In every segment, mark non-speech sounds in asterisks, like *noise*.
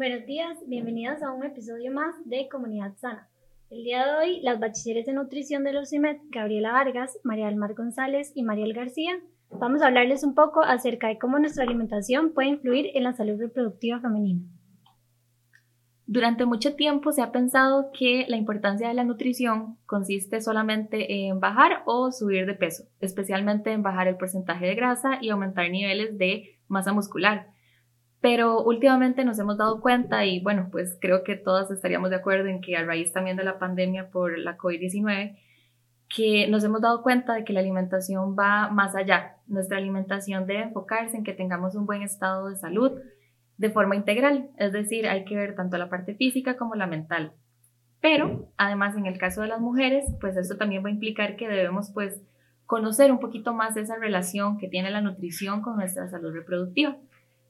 Buenos días, bienvenidos a un episodio más de Comunidad Sana. El día de hoy, las bachilleres de nutrición de los CIMED, Gabriela Vargas, María del Mar González y Mariel García, vamos a hablarles un poco acerca de cómo nuestra alimentación puede influir en la salud reproductiva femenina. Durante mucho tiempo se ha pensado que la importancia de la nutrición consiste solamente en bajar o subir de peso, especialmente en bajar el porcentaje de grasa y aumentar niveles de masa muscular. Pero últimamente nos hemos dado cuenta y bueno, pues creo que todas estaríamos de acuerdo en que a raíz también de la pandemia por la COVID-19, que nos hemos dado cuenta de que la alimentación va más allá. Nuestra alimentación debe enfocarse en que tengamos un buen estado de salud, de forma integral, es decir, hay que ver tanto la parte física como la mental. Pero, además, en el caso de las mujeres, pues esto también va a implicar que debemos, pues, conocer un poquito más esa relación que tiene la nutrición con nuestra salud reproductiva.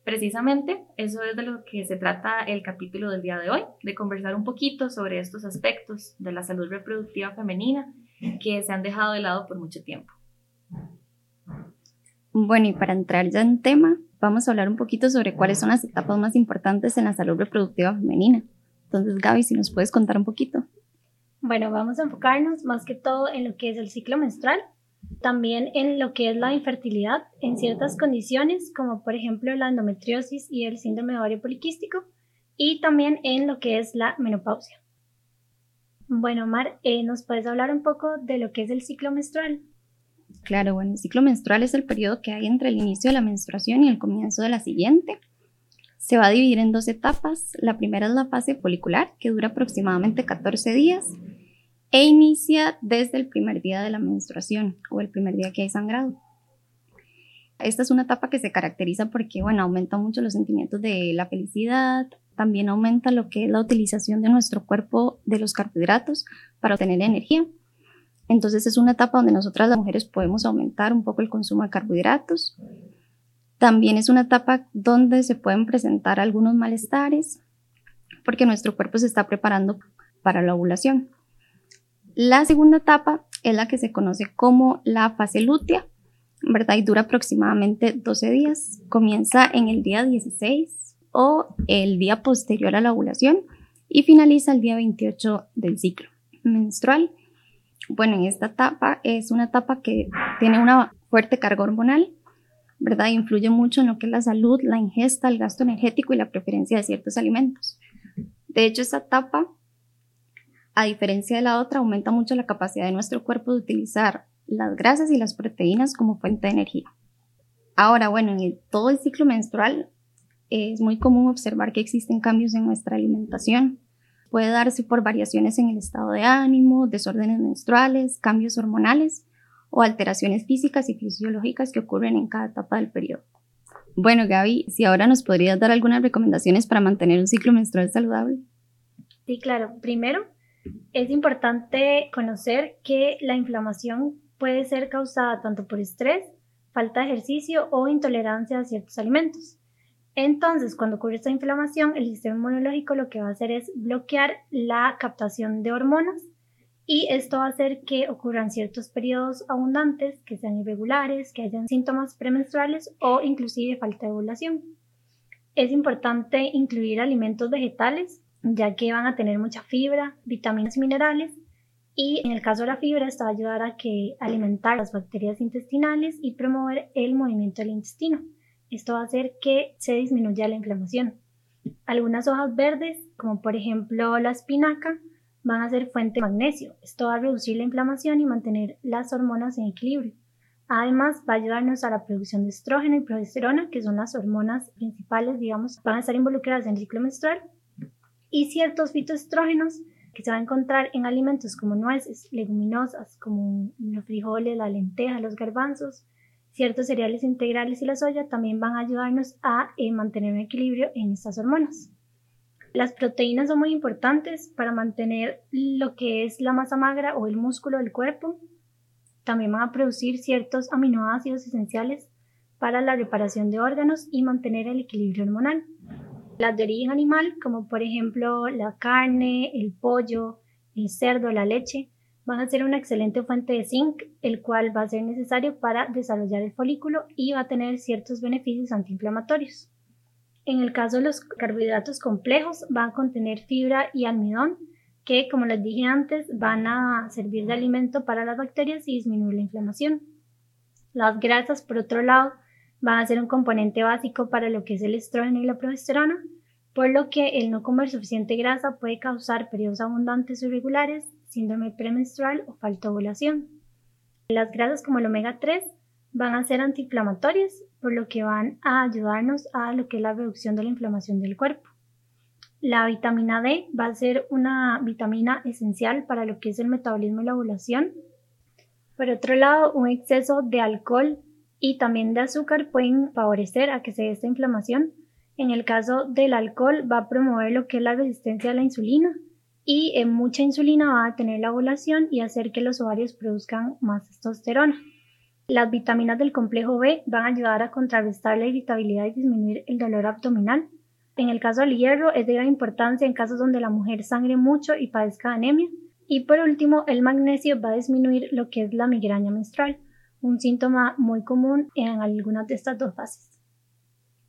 Precisamente, eso es de lo que se trata el capítulo del día de hoy, de conversar un poquito sobre estos aspectos de la salud reproductiva femenina que se han dejado de lado por mucho tiempo. Bueno, y para entrar ya en tema, vamos a hablar un poquito sobre cuáles son las etapas más importantes en la salud reproductiva femenina. Entonces, Gaby, si nos puedes contar un poquito. Bueno, vamos a enfocarnos más que todo en lo que es el ciclo menstrual, también en lo que es la infertilidad en ciertas condiciones, como por ejemplo la endometriosis y el síndrome de ovario poliquístico, y también en lo que es la menopausia. Bueno, Mar, eh, ¿nos puedes hablar un poco de lo que es el ciclo menstrual? Claro, bueno, el ciclo menstrual es el periodo que hay entre el inicio de la menstruación y el comienzo de la siguiente. Se va a dividir en dos etapas. La primera es la fase folicular, que dura aproximadamente 14 días e inicia desde el primer día de la menstruación o el primer día que hay sangrado. Esta es una etapa que se caracteriza porque, bueno, aumenta mucho los sentimientos de la felicidad, también aumenta lo que es la utilización de nuestro cuerpo de los carbohidratos para obtener energía entonces es una etapa donde nosotras las mujeres podemos aumentar un poco el consumo de carbohidratos. También es una etapa donde se pueden presentar algunos malestares porque nuestro cuerpo se está preparando para la ovulación. La segunda etapa es la que se conoce como la fase lútea, ¿verdad? Y dura aproximadamente 12 días. Comienza en el día 16 o el día posterior a la ovulación y finaliza el día 28 del ciclo menstrual bueno, en esta etapa es una etapa que tiene una fuerte carga hormonal, ¿verdad? Influye mucho en lo que es la salud, la ingesta, el gasto energético y la preferencia de ciertos alimentos. De hecho, esta etapa, a diferencia de la otra, aumenta mucho la capacidad de nuestro cuerpo de utilizar las grasas y las proteínas como fuente de energía. Ahora, bueno, en todo el ciclo menstrual es muy común observar que existen cambios en nuestra alimentación, Puede darse por variaciones en el estado de ánimo, desórdenes menstruales, cambios hormonales o alteraciones físicas y fisiológicas que ocurren en cada etapa del periodo. Bueno, Gaby, si ahora nos podrías dar algunas recomendaciones para mantener un ciclo menstrual saludable. Sí, claro. Primero, es importante conocer que la inflamación puede ser causada tanto por estrés, falta de ejercicio o intolerancia a ciertos alimentos. Entonces, cuando ocurre esta inflamación, el sistema inmunológico lo que va a hacer es bloquear la captación de hormonas y esto va a hacer que ocurran ciertos periodos abundantes, que sean irregulares, que hayan síntomas premenstruales o inclusive falta de ovulación. Es importante incluir alimentos vegetales, ya que van a tener mucha fibra, vitaminas y minerales, y en el caso de la fibra, esto va a ayudar a que alimentar las bacterias intestinales y promover el movimiento del intestino. Esto va a hacer que se disminuya la inflamación. Algunas hojas verdes, como por ejemplo la espinaca, van a ser fuente de magnesio. Esto va a reducir la inflamación y mantener las hormonas en equilibrio. Además, va a ayudarnos a la producción de estrógeno y progesterona, que son las hormonas principales, digamos, van a estar involucradas en el ciclo menstrual. Y ciertos fitoestrógenos que se van a encontrar en alimentos como nueces, leguminosas, como los frijoles, la lenteja, los garbanzos, ciertos cereales integrales y la soya también van a ayudarnos a eh, mantener un equilibrio en estas hormonas. Las proteínas son muy importantes para mantener lo que es la masa magra o el músculo del cuerpo. También van a producir ciertos aminoácidos esenciales para la reparación de órganos y mantener el equilibrio hormonal. Las de origen animal, como por ejemplo la carne, el pollo, el cerdo, la leche, van a ser una excelente fuente de zinc, el cual va a ser necesario para desarrollar el folículo y va a tener ciertos beneficios antiinflamatorios. En el caso de los carbohidratos complejos, van a contener fibra y almidón, que como les dije antes, van a servir de alimento para las bacterias y disminuir la inflamación. Las grasas, por otro lado, van a ser un componente básico para lo que es el estrógeno y la progesterona, por lo que el no comer suficiente grasa puede causar periodos abundantes o irregulares, síndrome premenstrual o falta de ovulación. Las grasas como el omega 3 van a ser antiinflamatorias, por lo que van a ayudarnos a lo que es la reducción de la inflamación del cuerpo. La vitamina D va a ser una vitamina esencial para lo que es el metabolismo y la ovulación. Por otro lado, un exceso de alcohol y también de azúcar pueden favorecer a que se dé esta inflamación. En el caso del alcohol va a promover lo que es la resistencia a la insulina y en mucha insulina va a tener la ovulación y hacer que los ovarios produzcan más testosterona. Las vitaminas del complejo B van a ayudar a contrarrestar la irritabilidad y disminuir el dolor abdominal. En el caso del hierro es de gran importancia en casos donde la mujer sangre mucho y padezca anemia. Y por último, el magnesio va a disminuir lo que es la migraña menstrual, un síntoma muy común en algunas de estas dos fases.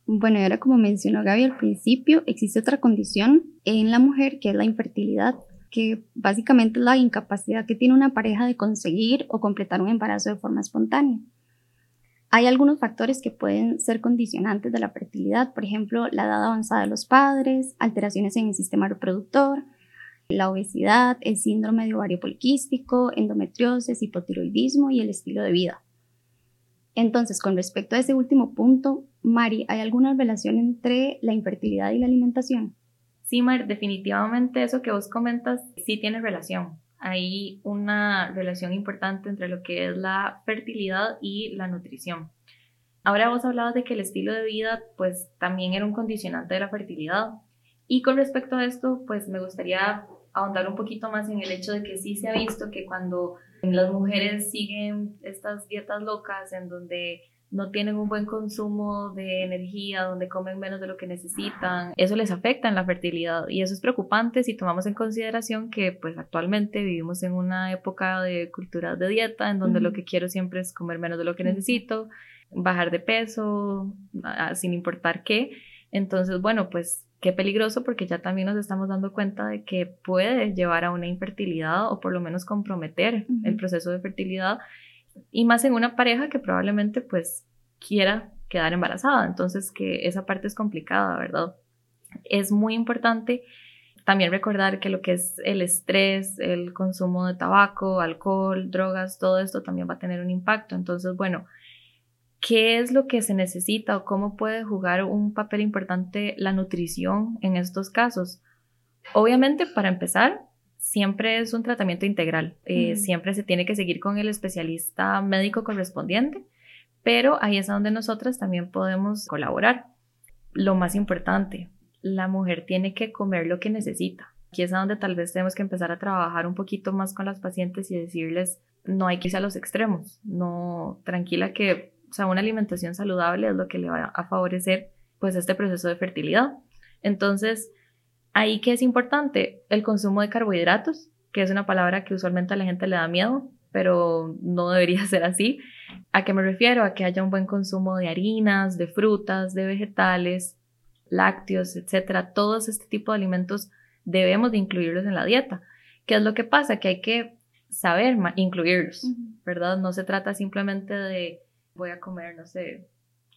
Bueno, y ahora como mencionó Gaby al principio, existe otra condición en la mujer que es la infertilidad que básicamente es la incapacidad que tiene una pareja de conseguir o completar un embarazo de forma espontánea. Hay algunos factores que pueden ser condicionantes de la fertilidad, por ejemplo, la edad avanzada de los padres, alteraciones en el sistema reproductor, la obesidad, el síndrome de ovario poliquístico, endometriosis, hipotiroidismo y el estilo de vida. Entonces, con respecto a ese último punto, Mari, ¿hay alguna relación entre la infertilidad y la alimentación? Sí, Mar, definitivamente eso que vos comentas sí tiene relación. Hay una relación importante entre lo que es la fertilidad y la nutrición. Ahora vos hablabas de que el estilo de vida pues también era un condicionante de la fertilidad. Y con respecto a esto, pues me gustaría ahondar un poquito más en el hecho de que sí se ha visto que cuando las mujeres siguen estas dietas locas en donde no tienen un buen consumo de energía, donde comen menos de lo que necesitan, eso les afecta en la fertilidad. Y eso es preocupante si tomamos en consideración que pues actualmente vivimos en una época de cultura de dieta en donde lo que quiero siempre es comer menos de lo que necesito, bajar de peso, sin importar qué. Entonces, bueno, pues qué peligroso porque ya también nos estamos dando cuenta de que puede llevar a una infertilidad o por lo menos comprometer el proceso de fertilidad y más en una pareja que probablemente pues quiera quedar embarazada. Entonces que esa parte es complicada, ¿verdad? Es muy importante también recordar que lo que es el estrés, el consumo de tabaco, alcohol, drogas, todo esto también va a tener un impacto. Entonces, bueno, ¿qué es lo que se necesita o cómo puede jugar un papel importante la nutrición en estos casos? Obviamente, para empezar, siempre es un tratamiento integral. Eh, siempre se tiene que seguir con el especialista médico correspondiente, pero ahí es donde nosotras también podemos colaborar. Lo más importante, la mujer tiene que comer lo que necesita. Aquí es donde tal vez tenemos que empezar a trabajar un poquito más con las pacientes y decirles, no hay que irse a los extremos, no, tranquila que, o sea, una alimentación saludable es lo que le va a favorecer pues este proceso de fertilidad. Entonces, Ahí que es importante el consumo de carbohidratos, que es una palabra que usualmente a la gente le da miedo, pero no debería *laughs* ser así. ¿A qué me refiero? A que haya un buen consumo de harinas, de frutas, de vegetales, lácteos, etcétera. Todos este tipo de alimentos debemos de incluirlos en la dieta. ¿Qué es lo que pasa? Que hay que saber incluirlos, ¿verdad? No se trata simplemente de voy a comer, no sé,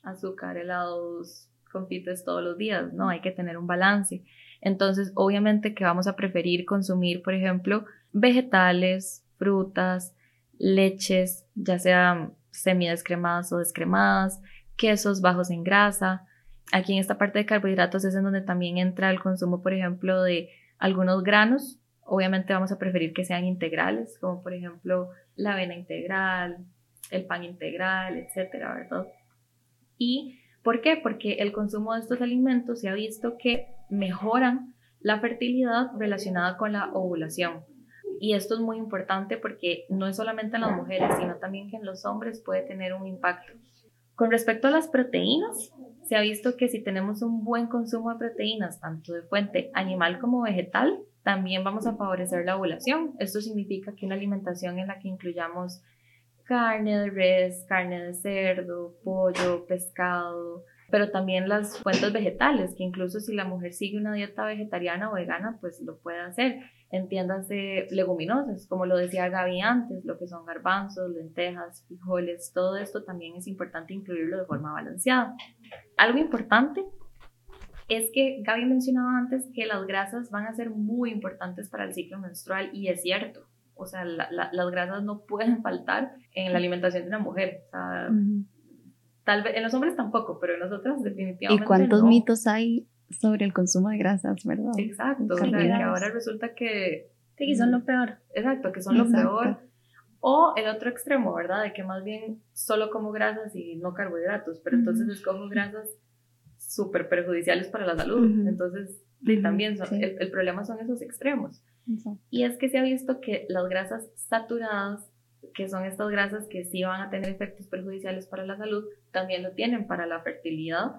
azúcar, helados, confites todos los días, no, hay que tener un balance. Entonces, obviamente que vamos a preferir consumir, por ejemplo, vegetales, frutas, leches, ya sean semidescremadas o descremadas, quesos bajos en grasa. Aquí en esta parte de carbohidratos es en donde también entra el consumo, por ejemplo, de algunos granos. Obviamente vamos a preferir que sean integrales, como por ejemplo la avena integral, el pan integral, etcétera, ¿verdad? Y ¿Por qué? Porque el consumo de estos alimentos se ha visto que mejoran la fertilidad relacionada con la ovulación. Y esto es muy importante porque no es solamente en las mujeres, sino también que en los hombres puede tener un impacto. Con respecto a las proteínas, se ha visto que si tenemos un buen consumo de proteínas, tanto de fuente animal como vegetal, también vamos a favorecer la ovulación. Esto significa que una alimentación en la que incluyamos carne de res, carne de cerdo, pollo, pescado, pero también las fuentes vegetales, que incluso si la mujer sigue una dieta vegetariana o vegana, pues lo puede hacer. Entiéndase leguminosas, como lo decía Gaby antes, lo que son garbanzos, lentejas, frijoles, todo esto también es importante incluirlo de forma balanceada. Algo importante es que Gaby mencionaba antes que las grasas van a ser muy importantes para el ciclo menstrual y es cierto. O sea, las grasas no pueden faltar en la alimentación de una mujer. O sea, Tal vez en los hombres tampoco, pero en nosotras definitivamente. ¿Y cuántos mitos hay sobre el consumo de grasas, verdad? Exacto, o sea, que ahora resulta que. Sí, que son lo peor. Exacto, que son lo peor. O el otro extremo, ¿verdad? De que más bien solo como grasas y no carbohidratos, pero entonces escojo grasas súper perjudiciales para la salud. Entonces, también son, el, problema son esos extremos. Y es que se ha visto que las grasas saturadas que son estas grasas que sí van a tener efectos perjudiciales para la salud, también lo tienen para la fertilidad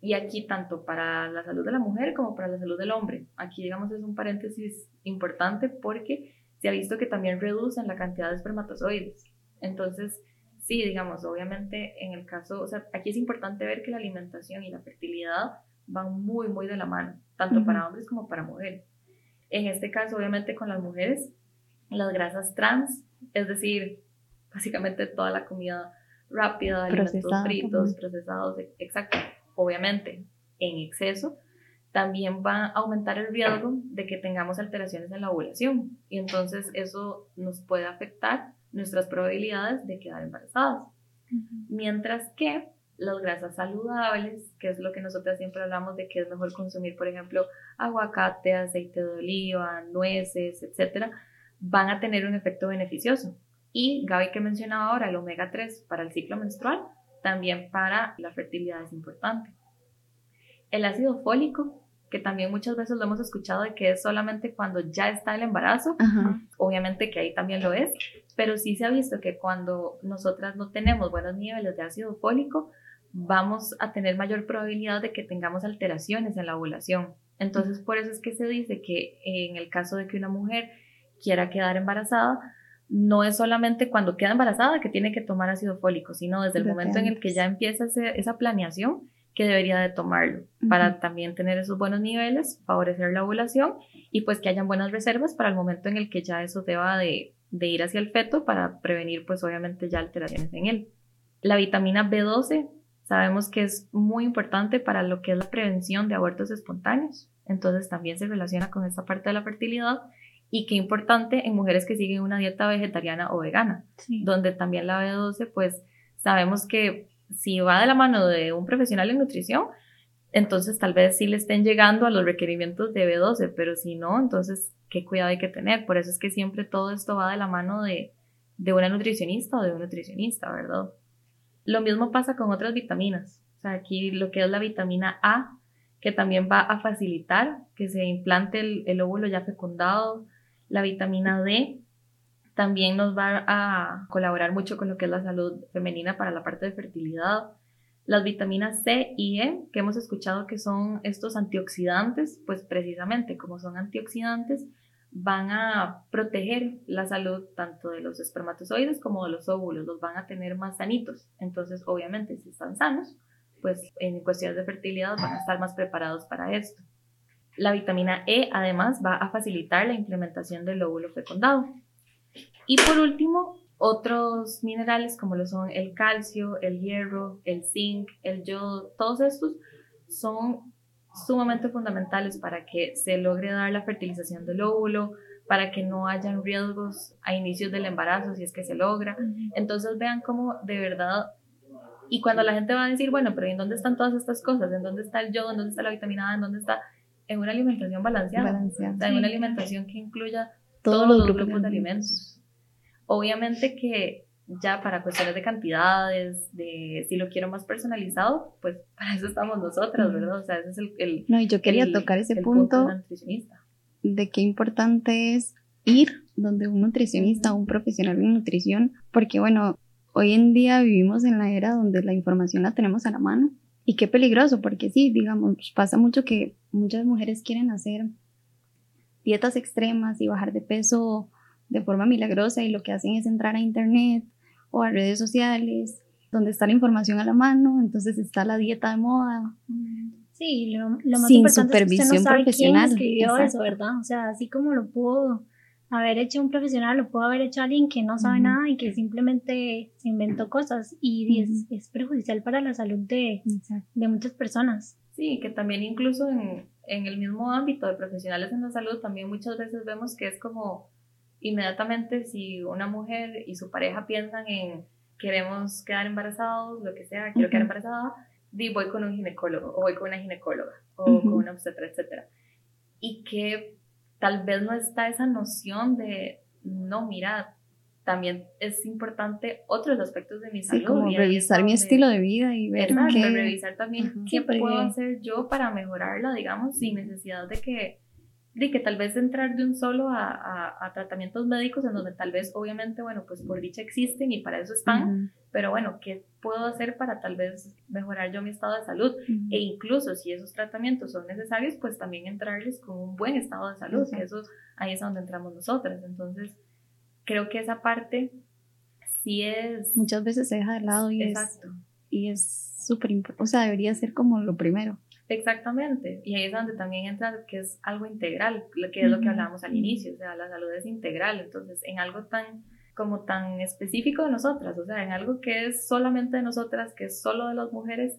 y aquí tanto para la salud de la mujer como para la salud del hombre. Aquí digamos es un paréntesis importante porque se ha visto que también reducen la cantidad de espermatozoides. Entonces, sí, digamos, obviamente en el caso, o sea, aquí es importante ver que la alimentación y la fertilidad van muy, muy de la mano, tanto para hombres como para mujeres. En este caso, obviamente con las mujeres, las grasas trans es decir, básicamente toda la comida rápida, alimentos fritos, procesados, exacto, obviamente en exceso, también va a aumentar el riesgo de que tengamos alteraciones en la ovulación y entonces eso nos puede afectar nuestras probabilidades de quedar embarazadas. Mientras que las grasas saludables, que es lo que nosotros siempre hablamos de que es mejor consumir, por ejemplo, aguacate, aceite de oliva, nueces, etcétera, van a tener un efecto beneficioso. Y Gaby que mencionaba ahora, el omega 3 para el ciclo menstrual, también para la fertilidad es importante. El ácido fólico, que también muchas veces lo hemos escuchado de que es solamente cuando ya está el embarazo, obviamente que ahí también lo es, pero sí se ha visto que cuando nosotras no tenemos buenos niveles de ácido fólico, vamos a tener mayor probabilidad de que tengamos alteraciones en la ovulación. Entonces, por eso es que se dice que en el caso de que una mujer quiera quedar embarazada, no es solamente cuando queda embarazada que tiene que tomar ácido fólico, sino desde el momento en el que ya empieza esa planeación que debería de tomarlo para también tener esos buenos niveles, favorecer la ovulación y pues que hayan buenas reservas para el momento en el que ya eso deba de, de ir hacia el feto para prevenir pues obviamente ya alteraciones en él. La vitamina B12 sabemos que es muy importante para lo que es la prevención de abortos espontáneos, entonces también se relaciona con esta parte de la fertilidad y qué importante en mujeres que siguen una dieta vegetariana o vegana, donde también la B12, pues sabemos que si va de la mano de un profesional en nutrición, entonces tal vez sí le estén llegando a los requerimientos de B12, pero si no, entonces qué cuidado hay que tener. Por eso es que siempre todo esto va de la mano de, de una nutricionista o de un nutricionista, ¿verdad? Lo mismo pasa con otras vitaminas. O sea, aquí lo que es la vitamina A, que también va a facilitar que se implante el, el óvulo ya fecundado, la vitamina D también nos va a colaborar mucho con lo que es la salud femenina para la parte de fertilidad. Las vitaminas C y E, que hemos escuchado que son estos antioxidantes, pues precisamente como son antioxidantes, van a proteger la salud tanto de los espermatozoides como de los óvulos, los van a tener más sanitos. Entonces, obviamente, si están sanos, pues en cuestiones de fertilidad van a estar más preparados para esto. La vitamina E además va a facilitar la implementación del óvulo fecundado. Y por último, otros minerales como lo son el calcio, el hierro, el zinc, el yodo, todos estos son sumamente fundamentales para que se logre dar la fertilización del óvulo, para que no hayan riesgos a inicios del embarazo si es que se logra. Entonces vean cómo de verdad, y cuando la gente va a decir, bueno, pero ¿en dónde están todas estas cosas? ¿En dónde está el yodo? ¿En dónde está la vitamina A? ¿En dónde está? en una alimentación balanceada, en una alimentación que incluya todos, los grupos, de alimentos. Obviamente que ya para cuestiones de cantidades, de si lo quiero más personalizado, pues *laughs* para eso estamos nosotras, ¿verdad? O sea, ese es el... no, y yo quería tocar ese punto, de qué importante es ir donde un nutricionista un profesional en nutrición, porque bueno, hoy en día vivimos en la era donde la información la tenemos a la mano y qué peligroso, porque sí, digamos, pasa mucho que muchas mujeres quieren hacer dietas extremas y bajar de peso de forma milagrosa y lo que hacen es entrar a internet o a redes sociales donde está la información a la mano, entonces está la dieta de moda. Sí, lo, lo más Sin importante es que usted supervisión no sabe quién profesional, escribió eso, exacto. ¿verdad? O sea, así como lo pudo haber hecho un profesional, lo pudo haber hecho alguien que no sabe Ujú. nada y que simplemente se inventó cosas y es, Ujú. es perjudicial para la salud de, de muchas personas. Sí, que también incluso en, en el mismo ámbito de profesionales en la salud, también muchas veces vemos que es como inmediatamente si una mujer y su pareja piensan en queremos quedar embarazados, lo que sea, quiero quedar embarazada, di voy con un ginecólogo o voy con una ginecóloga o con una obstetra, etcétera. Y que tal vez no está esa noción de, no, mira, también es importante otros aspectos de mi Sí, salud. como y revisar mi estilo de vida y ver Exacto, qué... revisar también qué puedo hacer yo para mejorarla, digamos, sin necesidad de que, de que tal vez entrar de un solo a, a- a tratamientos médicos en donde tal vez, obviamente, bueno, pues por dicha existen y para eso están, Ujú, pero bueno, ¿qué puedo hacer para tal vez mejorar yo mi estado de salud? ujú. E incluso si esos tratamientos son necesarios, pues también entrarles con un buen estado de salud, que eso ahí es donde entramos nosotras. Entonces, creo que esa parte sí es... Muchas veces se deja de lado y es Exacto. y es súper importante, o sea, debería ser como lo primero. Exactamente, y ahí es donde también entra que es algo integral, lo que es lo que hablábamos al inicio, o sea, la salud es integral, entonces en algo tan como tan específico de nosotras, o sea, en algo que es solamente de nosotras, que es solo de las mujeres,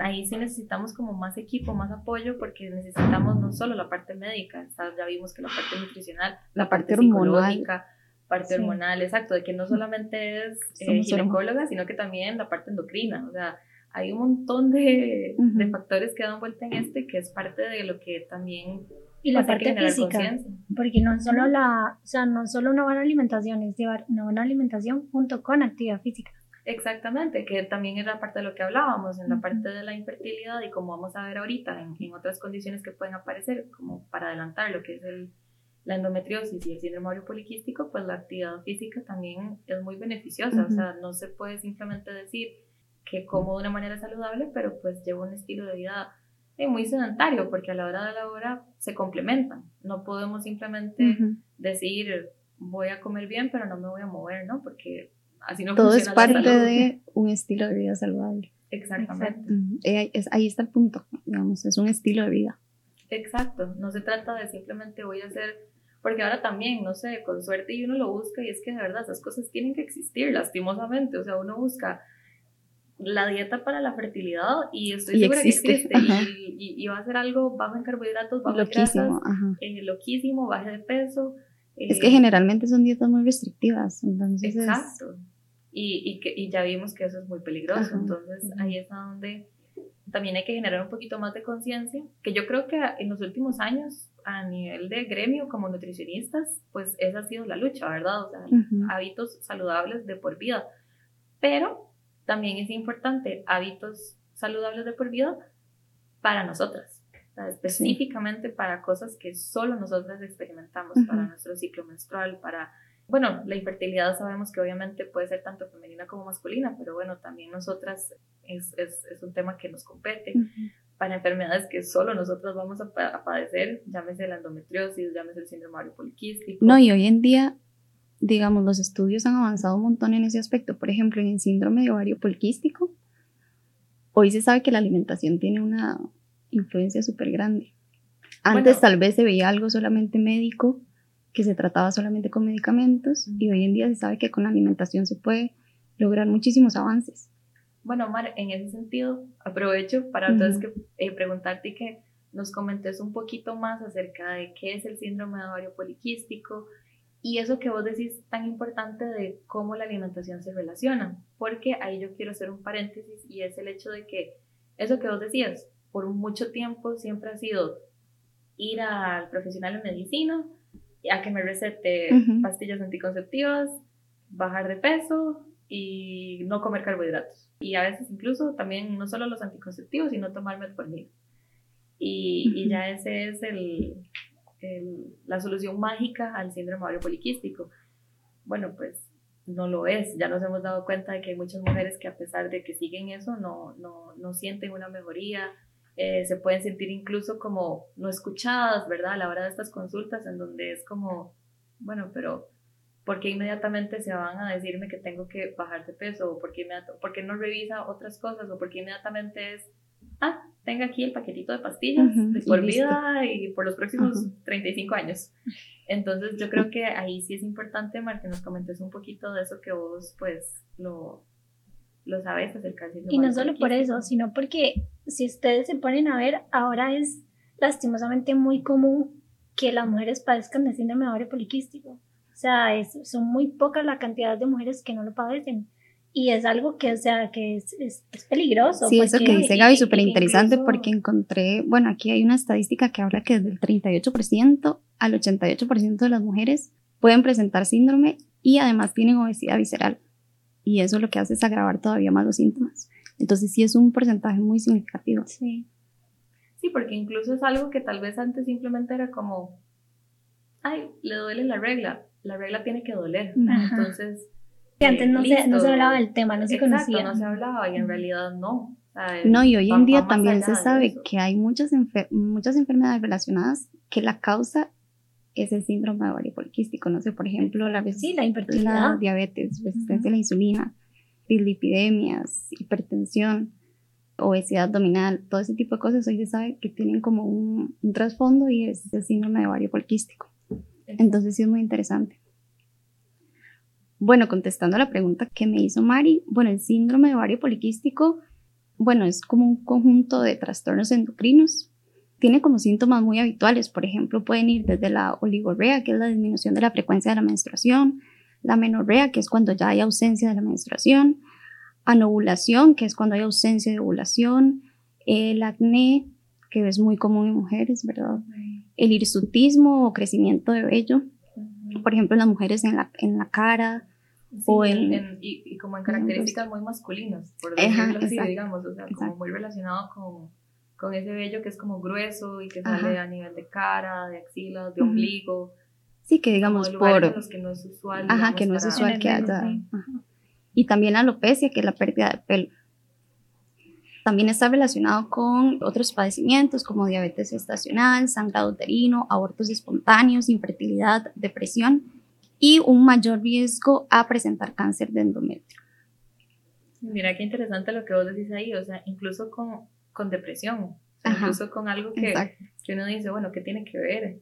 ahí sí necesitamos como más equipo, más apoyo, porque necesitamos no solo la parte médica, o sea, ya vimos que la parte nutricional, La parte hormonal. psicológica, parte Sí. hormonal, exacto, de que no solamente es eh, ginecóloga, sino que también la parte endocrina, o sea, hay un montón de, Ujú. de factores que dan vuelta en este, que es parte de lo que también Y la parte física, porque no solo la, o sea, no solo una buena alimentación, es llevar una buena alimentación junto con actividad física. Exactamente, que también era parte de lo que hablábamos, en la parte de la infertilidad y como vamos a ver ahorita, en, en otras condiciones que pueden aparecer, como para adelantar lo que es el, la endometriosis y el síndrome ovario poliquístico, pues la actividad física también es muy beneficiosa, o Ujú. sea, no se puede simplemente decir que como de una manera saludable, pero pues llevo un estilo de vida eh, muy sedentario, porque a la hora de la hora se complementan, no podemos simplemente Ujú. decir voy a comer bien, pero no me voy a mover, ¿no? Porque así no Todo es funciona la parte salud. de un estilo de vida saludable. Exactamente. Ujú. Eh, es- ahí está el punto, digamos, es un estilo de vida. Exacto. No se trata de simplemente voy a hacer, porque ahora también, no sé, con suerte y uno lo busca y es que de verdad esas cosas tienen que existir, lastimosamente. O sea, uno busca la dieta para la fertilidad y estoy Y segura existe, que existe ajá. y, y- y va a ser algo bajo en carbohidratos, bajo en grasas, Loquísimo, ajá. eh, loquísimo, baje de peso. Es eh, que generalmente son dietas muy restrictivas, entonces es- Exacto. Y, y, que, y ya vimos que eso es muy peligroso. Ajá, Entonces ujú. ahí es donde también hay que generar un poquito más de conciencia, que yo creo que en los últimos años a nivel de gremio como nutricionistas, pues esa ha sido la lucha, ¿verdad? O sea, hábitos saludables de por vida. Pero también es importante hábitos saludables de por vida para nosotras, o sea, específicamente para cosas que solo nosotras experimentamos, para nuestro ciclo menstrual, para, bueno, la infertilidad sabemos que obviamente puede ser tanto femenina como masculina, pero bueno, también nosotras es, es, es un tema que nos compete. Para enfermedades que solo nosotras vamos a, pa- a padecer, llámese la endometriosis, llámese el síndrome poliquístico. No, y hoy en día, digamos, los estudios han avanzado un montón en ese aspecto. Por ejemplo, en el síndrome de ovario poliquístico, hoy se sabe que la alimentación tiene una influencia súper grande. Antes Bueno. tal vez se veía algo solamente médico, que se trataba solamente con medicamentos, y hoy en día se sabe que con la alimentación se puede lograr muchísimos avances. Bueno, Omar, en ese sentido, aprovecho para entonces que, eh, preguntarte que nos comentes un poquito más acerca de qué es el síndrome de ovario poliquístico y eso que vos decís tan importante de cómo la alimentación se relaciona, porque ahí yo quiero hacer un paréntesis y es el hecho de que eso que vos decías, por mucho tiempo siempre ha sido ir al profesional en medicina a que me recete Ujú. pastillas anticonceptivas, bajar de peso y no comer carbohidratos. Y a veces incluso también no solo los anticonceptivos, sino tomar metformina. Y, y Ujú. ya ese es el, la solución mágica al síndrome ovario poliquístico. Bueno, pues no lo es. Ya nos hemos dado cuenta de que hay muchas mujeres que a pesar de que siguen eso, no, no, no sienten una mejoría. Eh, se pueden sentir incluso como no escuchadas, ¿verdad? A la hora de estas consultas en donde es como, bueno, pero porque inmediatamente se van a decirme que tengo que bajar de peso? ¿O porque, porque no revisa otras cosas? ¿O porque inmediatamente es, ah, tenga aquí el paquetito de pastillas de por vida y por los próximos 35 años? Entonces yo creo que ahí sí es importante, Mar, que nos comentes un poquito de eso que vos pues lo, lo sabes acerca del Y no solo por eso, sino porque si ustedes se ponen a ver, ahora es lastimosamente muy común que las mujeres padezcan de síndrome de ovario poliquístico. O sea, es, son muy pocas la cantidad de mujeres que no lo padecen. Y es algo que, o sea, que es, es, peligroso. Sí, eso que dice Gaby es súper interesante porque encontré, bueno, aquí hay una estadística que habla que del 38% al 88% de las mujeres pueden presentar síndrome y además tienen obesidad visceral. Y eso lo que hace es agravar todavía más los síntomas. Entonces sí es un porcentaje muy significativo. Sí. Sí, porque incluso es algo que tal vez antes simplemente era como, ay, le duele la regla, la regla tiene que doler. Entonces... Que antes no, se, no se hablaba del tema, no se Exacto, conocía. no se hablaba y en realidad no. no, y hoy en día también se sabe que hay muchas, muchas enfermedades relacionadas que la causa es el síndrome de ovario poliquístico. No sé, por ejemplo, la, sí, la, la diabetes, resistencia a la insulina, dislipidemias, hipertensión obesidad abdominal, todo ese tipo de cosas, hoy se sabe que tienen como un, trasfondo y es el síndrome de ovario poliquístico. Entonces sí es muy interesante. Bueno, contestando a la pregunta que me hizo Mari, bueno, el síndrome de ovario poliquístico, bueno, es como un conjunto de trastornos endocrinos. Tiene como síntomas muy habituales, por ejemplo, pueden ir desde la oligorrea, que es la disminución de la frecuencia de la menstruación, la menorrea, que es cuando ya hay ausencia de la menstruación, anovulación, que es cuando hay ausencia de ovulación, el acné, que es muy común en mujeres, ¿verdad? El hirsutismo o crecimiento de vello, por ejemplo, las mujeres en la, en la cara. O en, y, como en características muy masculinas, por decirlo así, digamos, o sea, como muy relacionado con, con, ese vello que es como grueso y que sale a nivel de cara, de axilas, de ombligo. Sí, que digamos por... Los que no es usual. Ajá, que no es usual que haya y también la alopecia, que es la pérdida de pelo. También está relacionado con otros padecimientos como diabetes estacional, sangrado uterino, abortos espontáneos, infertilidad, depresión y un mayor riesgo a presentar cáncer de endometrio. Mira qué interesante lo que vos decís ahí, o sea, incluso con, con depresión, incluso con algo que, que, uno dice, bueno, ¿qué tiene que ver?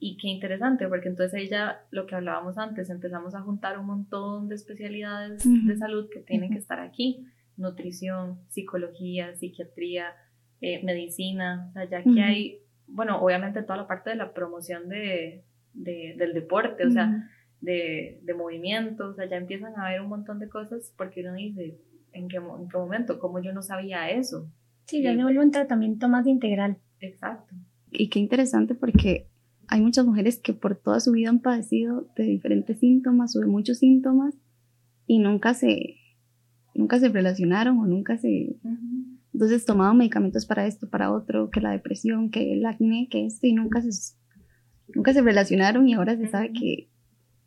Y qué interesante, porque entonces ahí ya lo que hablábamos antes, empezamos a juntar un montón de especialidades de salud que tienen que estar aquí, nutrición, psicología, psiquiatría, eh, medicina, o sea, ya que hay, bueno, obviamente toda la parte de la promoción de, de del deporte, o sea, de, de movimiento, o sea, ya empiezan a haber un montón de cosas porque uno dice, ¿en qué, en qué momento? ¿Cómo yo no sabía eso? Sí, ya me vuelvo un tratamiento más integral. Exacto. Y qué interesante porque hay muchas mujeres que por toda su vida han padecido de diferentes síntomas o de muchos síntomas y nunca se, nunca se relacionaron o nunca se... Entonces tomaban medicamentos para esto, para otro, que la depresión, que el acné, que esto, y nunca se, nunca se relacionaron y ahora se sabe que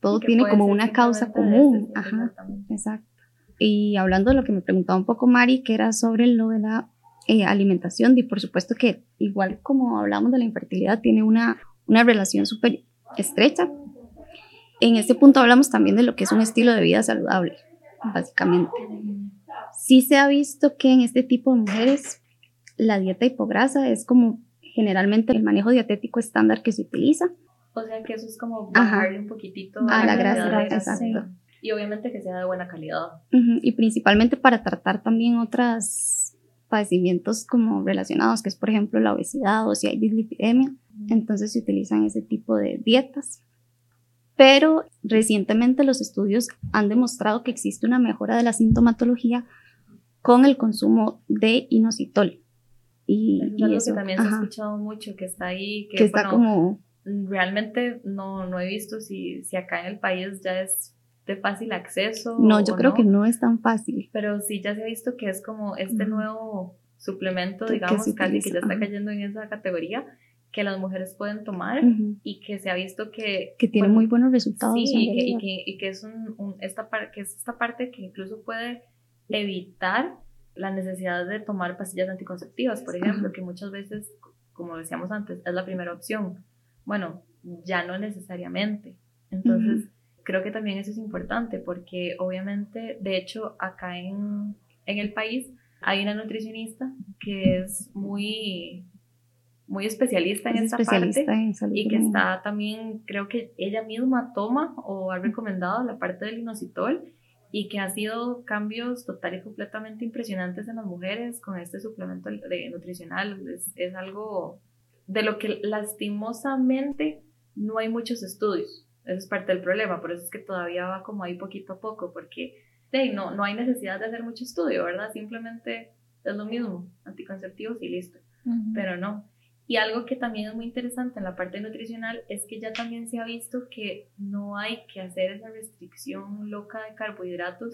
todo tiene como una causa común. Ajá, exacto. Y hablando de lo que me preguntaba un poco Mari, que era sobre lo de la eh, alimentación y por supuesto que igual como hablamos de la infertilidad tiene una, una relación súper estrecha. En este punto hablamos también de lo que es un estilo de vida saludable, básicamente. Sí se ha visto que en este tipo de mujeres la dieta hipograsa es como generalmente el manejo dietético estándar que se utiliza. O sea que eso es como bajarle un poquitito a, la, grasa, exacto. Y obviamente que sea de buena calidad. Y principalmente para tratar también otras padecimientos como relacionados, que es por ejemplo la obesidad o si hay dislipidemia. Entonces se utilizan ese tipo de dietas. Pero recientemente los estudios han demostrado que existe una mejora de la sintomatología con el consumo de inositol. Y, eso, que también se ha escuchado mucho, que está ahí, que, está como... Realmente no, no he visto si, si acá en el país ya es de fácil acceso. No, yo creo que no es tan fácil. Pero sí ya se ha visto que es como este nuevo suplemento, digamos, casi que ya está cayendo en esa categoría que las mujeres pueden tomar y que se ha visto que... Que tiene muy buenos resultados. Sí, y que, y que, es, un, esta que es esta parte que incluso puede evitar la necesidad de tomar pastillas anticonceptivas, por ejemplo, que muchas veces, como decíamos antes, es la primera opción. Bueno, ya no necesariamente. Entonces, creo que también eso es importante porque obviamente, de hecho, acá en, en el país hay una nutricionista que es muy muy especialista en esta parte y que está también, creo que ella misma toma o ha recomendado la parte del inositol y que ha sido cambios total y completamente impresionantes en las mujeres con este suplemento de nutricional. Es, es algo de lo que lastimosamente no hay muchos estudios. Ese es parte del problema, por eso es que todavía va como ahí poquito a poco, porque hey, no, no hay necesidad de hacer mucho estudio, ¿verdad? Simplemente es lo mismo, anticonceptivos y listo. Pero no, y algo que también es muy interesante en la parte nutricional es que ya también se ha visto que no hay que hacer esa restricción loca de carbohidratos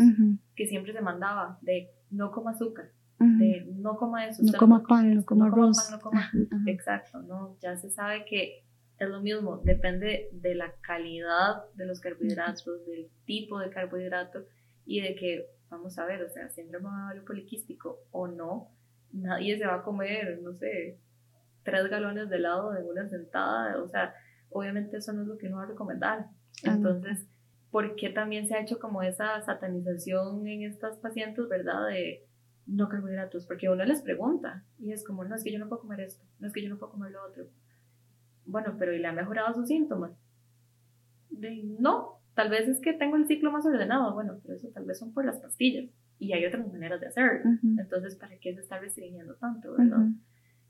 que siempre se mandaba, de no coma azúcar, de no coma eso. No coma pan, no coma arroz. No coma, Exacto, ¿no? ya se sabe que es lo mismo, depende de la calidad de los carbohidratos, del tipo de carbohidrato y de que, vamos a ver, o sea, síndrome ovario poliquístico o no, nadie se va a comer, no sé, tres galones de helado de una sentada, o sea, obviamente eso no es lo que uno va a recomendar. Entonces, ¿por qué también se ha hecho como esa satanización en estas pacientes, verdad? De no carbohidratos, porque uno les pregunta y es como, no, es que yo no puedo comer esto, no es que yo no puedo comer lo otro. Bueno, pero ¿y le ha mejorado sus síntomas? De, no, tal vez es que tengo el ciclo más ordenado, bueno, pero eso tal vez son por las pastillas y hay otras maneras de hacerlo. Entonces, ¿para qué se está restringiendo tanto, verdad?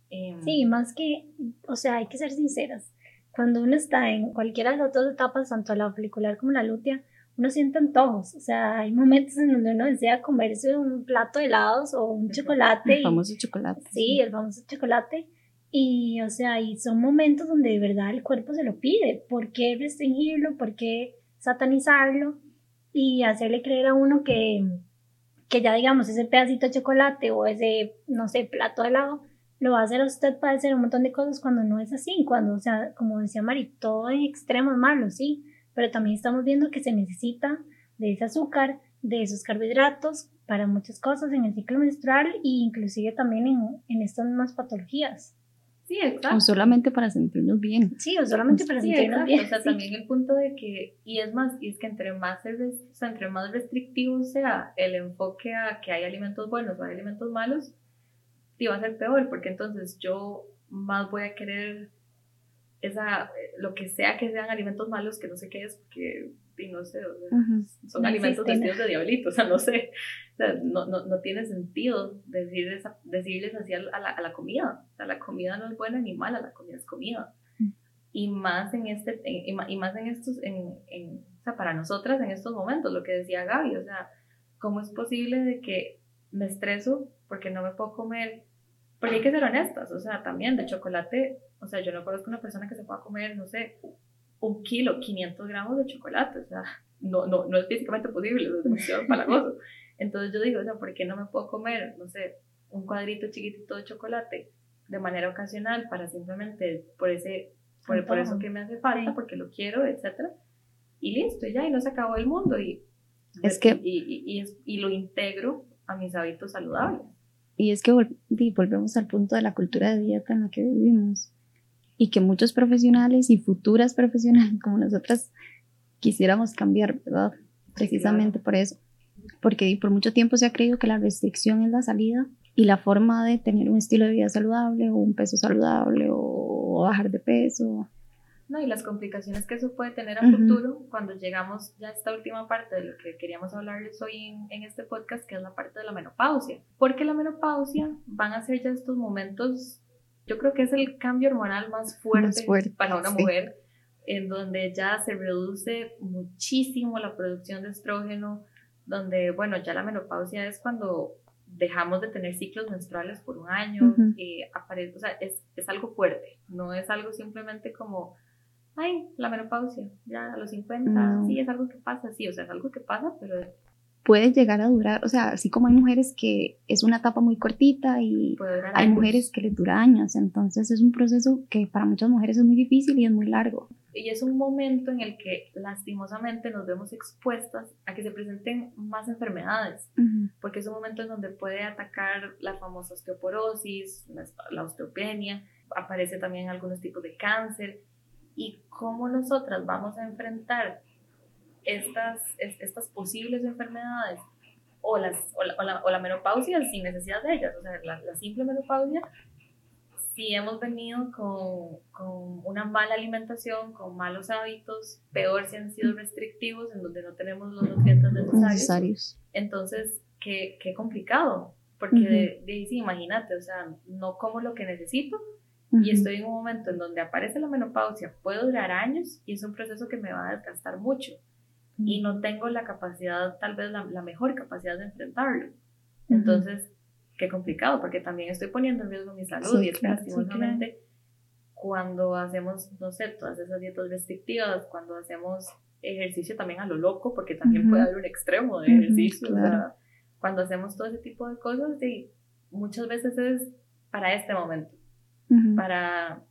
Em, sí, más que, o sea, hay que ser sinceras. Cuando uno está en cualquiera de las dos etapas, tanto la folicular como la lútea, uno siente antojos. O sea, hay momentos en donde uno desea comerse un plato de helados o un chocolate. El famoso chocolate. Sí, el famoso chocolate. Y, o sea, y son momentos donde de verdad el cuerpo se lo pide. ¿Por qué restringirlo? ¿Por qué satanizarlo? Y hacerle creer a uno que, que ya, digamos, ese pedacito de chocolate o ese, no sé, plato de helado lo va a hacer a usted padecer un montón de cosas cuando no es así, cuando, o sea, como decía Mari, todo en extremos malo, sí, pero también estamos viendo que se necesita de ese azúcar, de esos carbohidratos para muchas cosas en el ciclo menstrual e inclusive también en, en estas mismas patologías. Sí, exacto. O solamente para sentirnos bien. Sí, o solamente para sentirnos bien. O sea, también el punto de que, y es más, y es que entre más, o sea, entre más restrictivo sea el enfoque a que hay alimentos buenos o hay alimentos malos, y va a ser peor, porque entonces yo más voy a querer esa, lo que sea que sean alimentos malos, que no sé qué es, porque, y no sé, son alimentos vestidos de diablito, o sea, no sé, o sea, no, no, no, tiene sentido decirles, decirles así a la, a la, comida, o sea, la comida no es buena ni mala, la comida es comida. Y más en este, y más en estos, en, en, o sea, para nosotras en estos momentos, lo que decía Gaby, o sea, ¿cómo es posible de que me estreso porque no me puedo comer porque hay que ser honestas, o sea, también de chocolate, o sea, yo no conozco una persona que se pueda comer, no sé, un kilo, 500 gramos de chocolate, o sea, no, no, no es físicamente posible, es demasiado palagoso. *laughs* Entonces yo digo, o sea, ¿por qué no me puedo comer, no sé, un cuadrito chiquitito de chocolate de manera ocasional para simplemente por ese, por, por eso que me hace falta, porque lo quiero, etcétera? Y listo, ya, y no se acabó el mundo y, es que, y, y, y, y lo integro a mis hábitos saludables. Y es que volvemos al punto de la cultura de dieta en la que vivimos y que muchos profesionales y futuras profesionales como nosotras quisiéramos cambiar, ¿verdad? Precisamente por eso. Porque por mucho tiempo se ha creído que la restricción es la salida y la forma de tener un estilo de vida saludable o un peso saludable o bajar de peso ¿no? Y las complicaciones que eso puede tener a futuro cuando llegamos ya a esta última parte de lo que queríamos hablarles hoy en, este podcast, que es la parte de la menopausia. Porque la menopausia van a ser ya estos momentos, yo creo que es el cambio hormonal más fuerte, para una mujer, en donde ya se reduce muchísimo la producción de estrógeno, donde, bueno, ya la menopausia es cuando dejamos de tener ciclos menstruales por un año, eh, aparece, o sea, es, es algo fuerte, no es algo simplemente como ay, la menopausia, ya a los 50, sí, es algo que pasa, sí, o sea, es algo que pasa, pero... Puede llegar a durar, o sea, así como hay mujeres que es una etapa muy cortita y hay mujeres que les dura años, entonces es un proceso que para muchas mujeres es muy difícil y es muy largo. Y es un momento en el que lastimosamente nos vemos expuestas a que se presenten más enfermedades, porque es un momento en donde puede atacar la famosa osteoporosis, la osteopenia, aparece también algunos tipos de cáncer, y cómo nosotras vamos a enfrentar estas, estas posibles enfermedades o, las, o, la, o, la, menopausia sin necesidad de ellas, o sea, la, la simple menopausia, si hemos venido con, con, una mala alimentación, con malos hábitos, peor si han sido restrictivos, en donde no tenemos los nutrientes necesarios. Entonces, qué, qué complicado, porque de, sí, imagínate, o sea, no como lo que necesito, y estoy en un momento en donde aparece la menopausia, puede durar años y es un proceso que me va a desgastar mucho y no tengo la capacidad, tal vez la, la mejor capacidad de enfrentarlo. Entonces, qué complicado, porque también estoy poniendo en riesgo mi salud y es que lastimosamente cuando hacemos, no sé, todas esas dietas restrictivas, cuando hacemos ejercicio también a lo loco, porque también puede haber un extremo de ejercicio, cuando hacemos todo ese tipo de cosas, sí, muchas veces es para este momento para,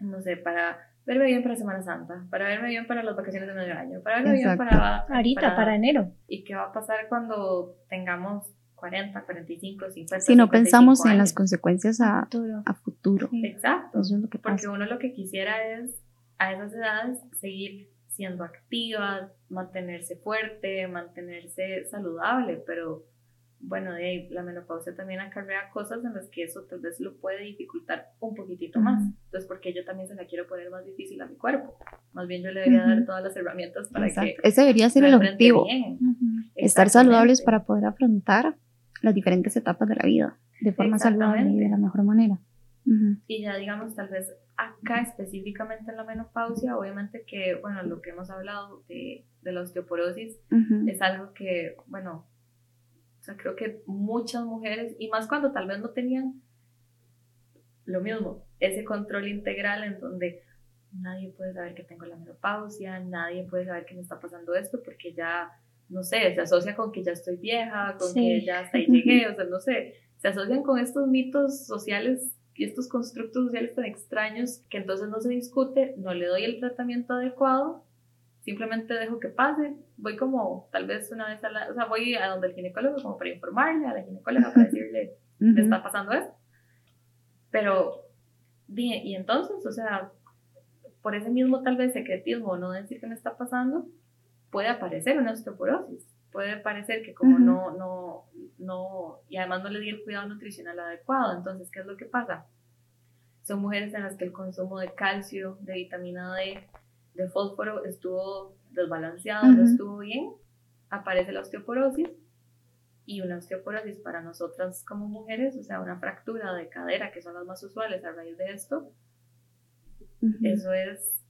no sé, para verme bien para Semana Santa, para verme bien para las vacaciones de medio año, para verme bien para... Ahorita, para, enero. ¿Y qué va a pasar cuando tengamos 40, 45, 50? Si no pensamos en las consecuencias a futuro. A futuro. Exacto. Porque uno lo que quisiera es a esas edades seguir siendo activa, mantenerse fuerte, mantenerse saludable, pero bueno, de ahí, la menopausia también acarrea cosas en las que eso tal vez lo puede dificultar un poquitito más. Entonces, porque yo también se la quiero poner más difícil a mi cuerpo. Más bien yo le debería dar todas las herramientas para que... Ese debería ser el objetivo. Estar saludables para poder afrontar las diferentes etapas de la vida de forma saludable y de la mejor manera. Y ya digamos, tal vez acá específicamente en la menopausia, obviamente que, bueno, lo que hemos hablado de, de la osteoporosis es algo que, bueno, sea, creo que muchas mujeres, y más cuando tal vez no tenían lo mismo, ese control integral en donde nadie puede saber que tengo la menopausia, nadie puede saber que me está pasando esto porque ya, no sé, se asocia con que ya estoy vieja, con que ya hasta ahí *laughs* llegué, o sea, no sé, se asocian con estos mitos sociales y estos constructos sociales tan extraños que entonces no se discute, no le doy el tratamiento adecuado simplemente dejo que pase. Voy como tal vez una vez a la, o sea, voy a donde el ginecólogo como para informarle a la ginecóloga para decirle, ¿me está pasando esto? Pero, y entonces, o sea, por ese mismo tal vez secretismo, no decir que me está pasando, puede aparecer una osteoporosis. Puede parecer que como no, no, no, y además no le di el cuidado nutricional adecuado, entonces, ¿qué es lo que pasa? Son mujeres en las que el consumo de calcio, de vitamina D, de fósforo estuvo desbalanceado, no estuvo bien, aparece la osteoporosis y una osteoporosis para nosotras como mujeres, o sea, una fractura de cadera, que son las más usuales a raíz de esto, eso es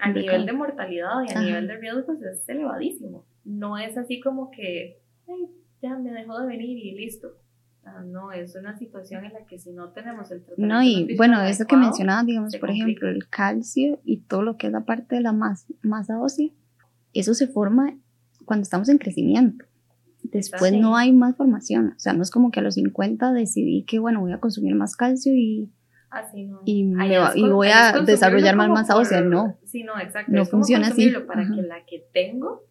a nivel de mortalidad y a nivel de riesgos es elevadísimo. No es así como que ya me dejó de venir y listo. Ah, no, es una situación en la que si no tenemos el tratamiento. No, y bueno, eso que mencionaba, digamos, por ejemplo, el calcio y todo lo que es la parte de la masa, ósea, eso se forma cuando estamos en crecimiento. Después no hay más formación, o sea, no es como que a los 50 decidí que, bueno, voy a consumir más calcio y, así y, y voy a desarrollar más masa ósea, no. Sí, no, exacto. No funciona así. Para que la que tengo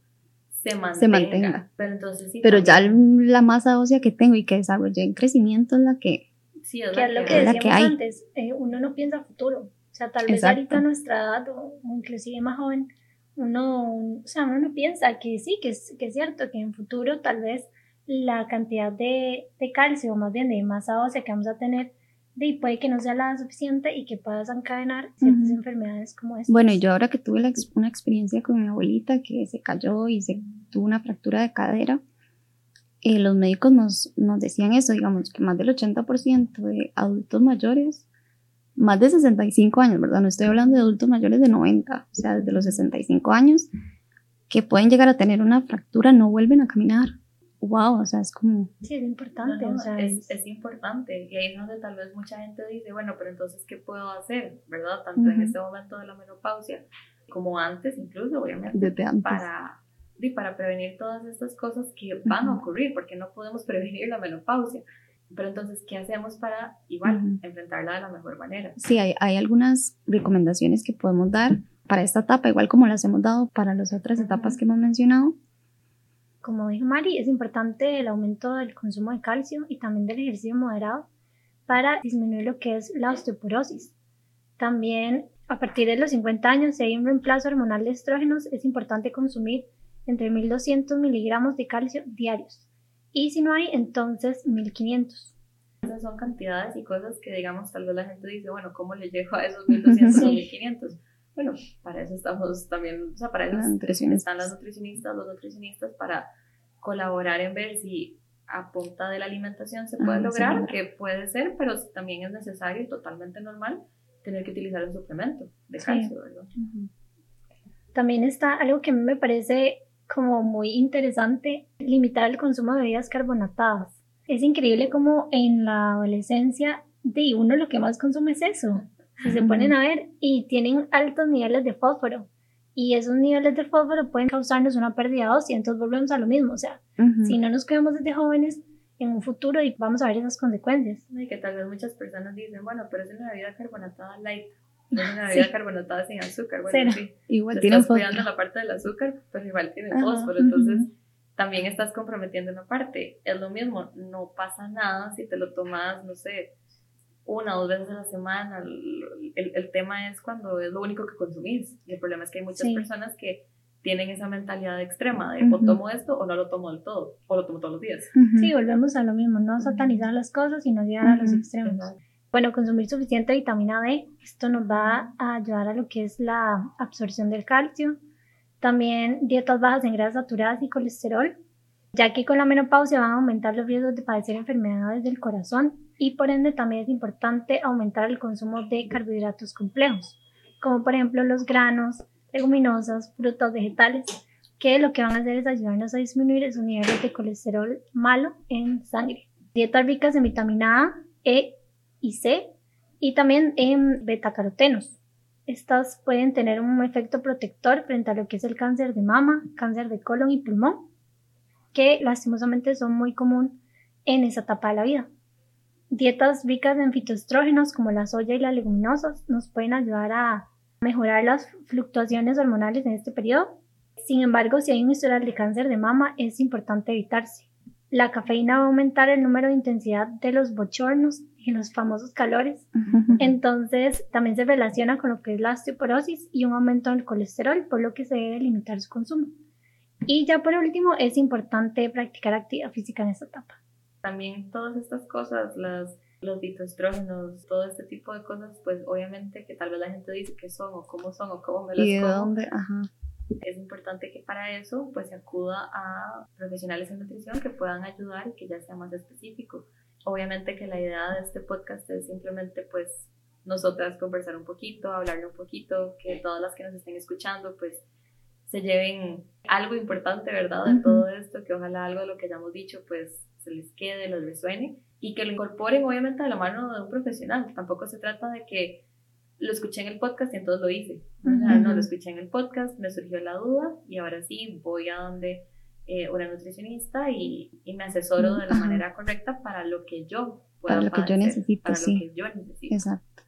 se mantenga. Pero, entonces, Pero ya la masa ósea que tengo y que desarrollé en crecimiento es la que... Sí, es, que lo que decíamos antes, eh, uno no piensa futuro. O sea, tal vez ahorita a nuestra edad o, inclusive más joven, uno, o sea, uno no piensa que sí, que es, que es cierto, que en futuro tal vez la cantidad de, de calcio, o más bien de masa ósea que vamos a tener, y puede que no sea la suficiente y que pueda desencadenar ciertas enfermedades como esta. Bueno, yo ahora que tuve una experiencia con mi abuelita que se cayó y se tuvo una fractura de cadera, eh, los médicos nos, nos decían eso, digamos, que más del 80% de adultos mayores, más de 65 años, ¿verdad? No estoy hablando de adultos mayores de 90, o sea, desde los 65 años, que pueden llegar a tener una fractura, no vuelven a caminar wow, o sea, es como... Sí, es importante. o sea, es, es, importante. Y ahí es donde tal vez mucha gente dice, bueno, pero entonces, ¿qué puedo hacer? ¿Verdad? Tanto en este momento de la menopausia como antes, incluso, obviamente. Desde antes. Para, y para prevenir todas estas cosas que van a ocurrir, porque no podemos prevenir la menopausia. Pero entonces, ¿qué hacemos para igual enfrentarla de la mejor manera? Sí, hay, hay algunas recomendaciones que podemos dar para esta etapa, igual como las hemos dado para las otras etapas que hemos mencionado como dijo Mari, es importante el aumento del consumo de calcio y también del ejercicio moderado para disminuir lo que es la osteoporosis. También A partir de los 50 años, si hay un reemplazo hormonal de estrógenos, es importante consumir entre 1200 miligramos de calcio diarios. Y si no hay, entonces 1500. Esas son cantidades y cosas que, digamos, tal vez la gente dice, bueno, ¿cómo le llego a esos *laughs* 1200 o 1500? Bueno, para eso estamos también, o sea, para eso están las nutricionistas, los nutricionistas, para colaborar en ver si a punta de la alimentación se puede lograr, que puede ser, pero también es necesario y totalmente normal tener que utilizar un suplemento de calcio, ¿verdad? También está algo que a mí me parece como muy interesante, limitar el consumo de bebidas carbonatadas. Es increíble como en la adolescencia de uno lo que más consume es eso. Si se ponen a ver y tienen altos niveles de fósforo. Y esos niveles de fósforo pueden causarnos una pérdida ósea, entonces volvemos a lo mismo, o sea, si no nos cuidamos desde jóvenes, en un futuro y vamos a ver esas consecuencias. Y que tal vez muchas personas dicen, bueno, pero es una bebida carbonatada light, *laughs* es una bebida carbonatada sin azúcar, bueno, sí, igual tiene estás cuidando la parte del azúcar, pero igual tiene fósforo, entonces también estás comprometiendo una parte. Es lo mismo, no pasa nada si te lo tomas, no sé, una o dos veces a la semana. El, el, tema es cuando es lo único que consumís. Y el problema es que hay muchas personas que tienen esa mentalidad extrema de o tomo esto o no lo tomo del todo, o lo tomo todos los días. Sí, volvemos a lo mismo, no satanizar las cosas y no llegar a los extremos. Bueno, consumir suficiente vitamina D, esto nos va a ayudar a lo que es la absorción del calcio. También dietas bajas en grasas saturadas y colesterol, ya que con la menopausia van a aumentar los riesgos de padecer enfermedades del corazón y por ende también es importante aumentar el consumo de carbohidratos complejos, como por ejemplo los granos, leguminosas, frutas, vegetales, que lo que van a hacer es ayudarnos a disminuir esos niveles de colesterol malo en sangre. Dietas ricas en vitamina A, E y C y también en betacarotenos. Estas pueden tener un efecto protector frente a lo que es el cáncer de mama, cáncer de colon y pulmón, que lastimosamente son muy común en esa etapa de la vida. Dietas ricas en fitoestrógenos como la soya y las leguminosas nos pueden ayudar a mejorar las fluctuaciones hormonales en este periodo. Sin embargo, si hay un historial de cáncer de mama, es importante evitarse. La cafeína va a aumentar el número de intensidad de los bochornos y los famosos calores. Entonces, también se relaciona con lo que es la osteoporosis y un aumento del colesterol, por lo que se debe limitar su consumo. Y ya por último, es importante practicar actividad física en esta etapa. También todas estas cosas, las los fitoestrógenos, todo este tipo de cosas, pues obviamente que tal vez la gente dice qué son o cómo son o cómo me las ¿Y de como. dónde? Ajá. Es importante que para eso pues se acuda a profesionales en nutrición que puedan ayudar y que ya sea más específico. Obviamente que la idea de este podcast es simplemente pues nosotras conversar un poquito, hablarle un poquito, que todas las que nos estén escuchando pues se lleven algo importante, ¿verdad? De todo esto, que ojalá algo de lo que hayamos dicho pues se les quede, les resuene y que lo incorporen obviamente de la mano de un profesional. Tampoco se trata de que lo escuché en el podcast y entonces lo hice. No, lo escuché en el podcast, me surgió la duda y ahora sí voy a donde eh, una nutricionista y, y, me asesoro de la manera correcta para lo que yo puedo Para lo que yo necesito, para sí. lo que yo necesito. Exacto.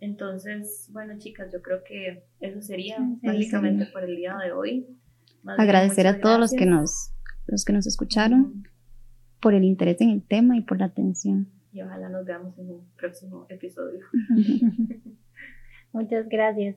Entonces, bueno, chicas, yo creo que eso sería básicamente por el día de hoy. Agradecer a todos los que nos los que nos escucharon por el interés en el tema y por la atención. Y ojalá nos veamos en un próximo episodio. *laughs* *laughs* Muchas gracias.